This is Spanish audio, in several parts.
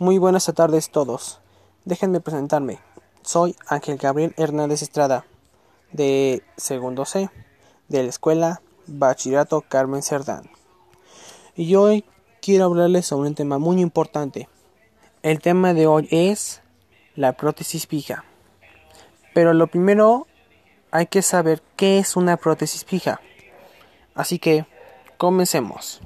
Muy buenas tardes todos. Déjenme presentarme. Soy Ángel Gabriel Hernández Estrada, de segundo C, de la escuela Bachillerato Carmen Cerdán. Y hoy quiero hablarles sobre un tema muy importante. El tema de hoy es la prótesis fija. Pero lo primero hay que saber qué es una prótesis fija. Así que comencemos.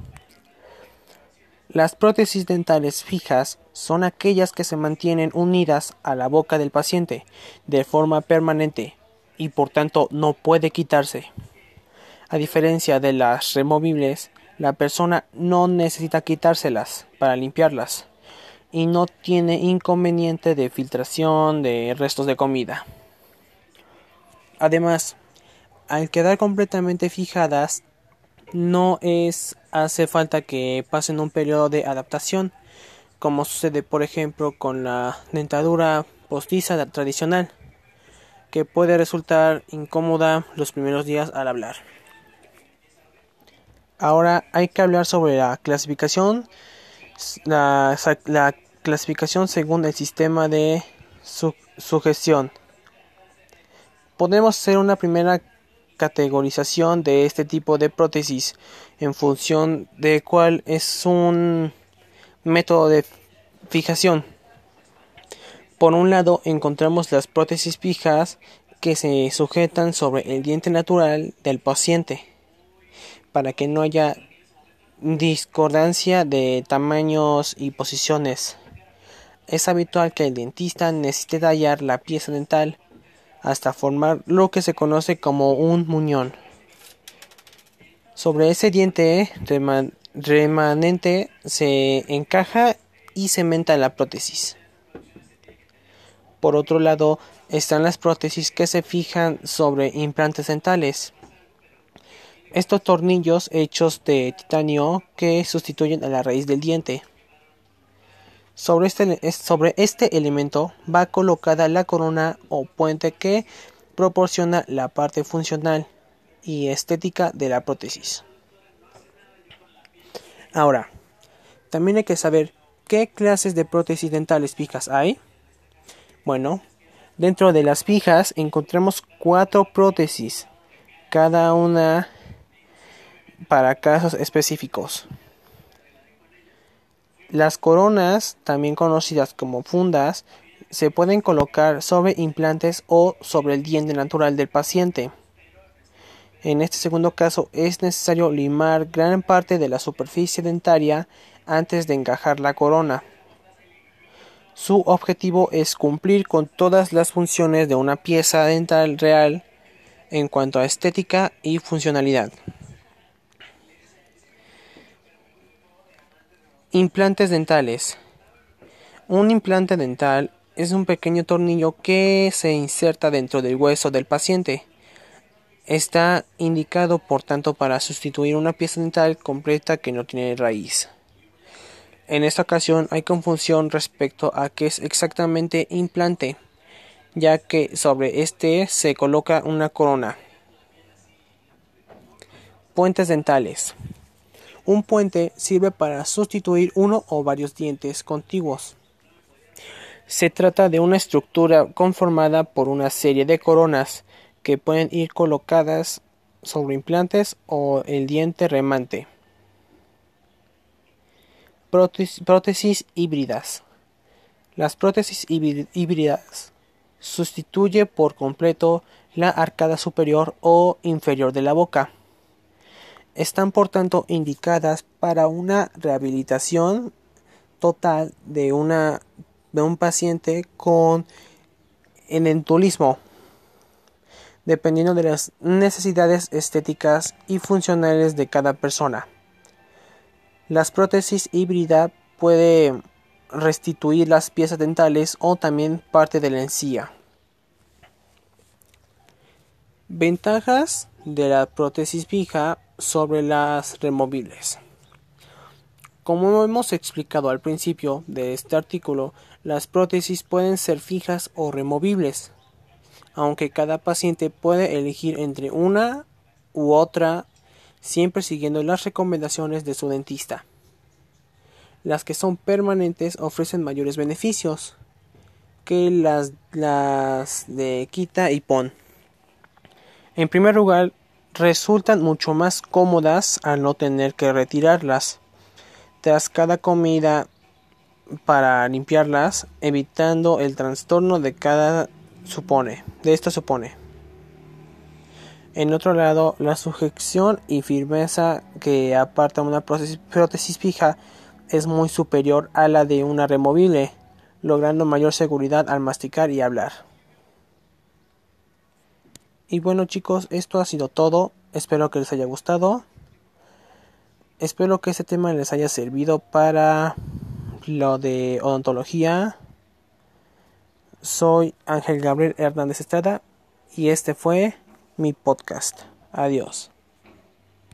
Las prótesis dentales fijas son aquellas que se mantienen unidas a la boca del paciente de forma permanente y por tanto no puede quitarse. A diferencia de las removibles, la persona no necesita quitárselas para limpiarlas y no tiene inconveniente de filtración de restos de comida. Además, al quedar completamente fijadas, no es hace falta que pasen un periodo de adaptación, como sucede por ejemplo con la dentadura postiza tradicional, que puede resultar incómoda los primeros días al hablar. Ahora hay que hablar sobre la clasificación, la, clasificación según el sistema de sugestión. Podemos hacer una primera categorización de este tipo de prótesis en función de cuál es un método de fijación. Por un lado encontramos las prótesis fijas que se sujetan sobre el diente natural del paciente para que no haya discordancia de tamaños y posiciones. Es habitual que el dentista necesite tallar la pieza dental hasta formar lo que se conoce como un muñón. Sobre ese diente remanente se encaja y cementa la prótesis. Por otro lado, están las prótesis que se fijan sobre implantes dentales. Estos tornillos hechos de titanio que sustituyen a la raíz del diente. Sobre este, sobre este elemento va colocada la corona o puente que proporciona la parte funcional y estética de la prótesis. Ahora, también hay que saber qué clases de prótesis dentales fijas hay. Bueno, dentro de las fijas encontramos cuatro prótesis, cada una para casos específicos. Las coronas, también conocidas como fundas, se pueden colocar sobre implantes o sobre el diente natural del paciente. En este segundo caso es necesario limar gran parte de la superficie dentaria antes de encajar la corona. Su objetivo es cumplir con todas las funciones de una pieza dental real en cuanto a estética y funcionalidad. Implantes dentales. Un implante dental es un pequeño tornillo que se inserta dentro del hueso del paciente. Está indicado, por tanto, para sustituir una pieza dental completa que no tiene raíz. En esta ocasión hay confusión respecto a qué es exactamente implante, ya que sobre este se coloca una corona. Puentes dentales. Un puente sirve para sustituir uno o varios dientes contiguos. Se trata de una estructura conformada por una serie de coronas que pueden ir colocadas sobre implantes o el diente remante. Prótesis híbridas. Las prótesis híbridas sustituye por completo la arcada superior o inferior de la boca están por tanto indicadas para una rehabilitación total de, una, de un paciente con enentulismo, dependiendo de las necesidades estéticas y funcionales de cada persona. Las prótesis híbrida puede restituir las piezas dentales o también parte de la encía. Ventajas de la prótesis fija sobre las removibles. Como hemos explicado al principio de este artículo, las prótesis pueden ser fijas o removibles, aunque cada paciente puede elegir entre una u otra siempre siguiendo las recomendaciones de su dentista. Las que son permanentes ofrecen mayores beneficios que las, las de quita y pon. En primer lugar, resultan mucho más cómodas al no tener que retirarlas tras cada comida para limpiarlas, evitando el trastorno de cada supone, de esto supone. En otro lado, la sujeción y firmeza que aparta una prótesis fija es muy superior a la de una removible, logrando mayor seguridad al masticar y hablar. Y bueno chicos, esto ha sido todo. Espero que les haya gustado. Espero que este tema les haya servido para lo de odontología. Soy Ángel Gabriel Hernández Estrada y este fue mi podcast. Adiós.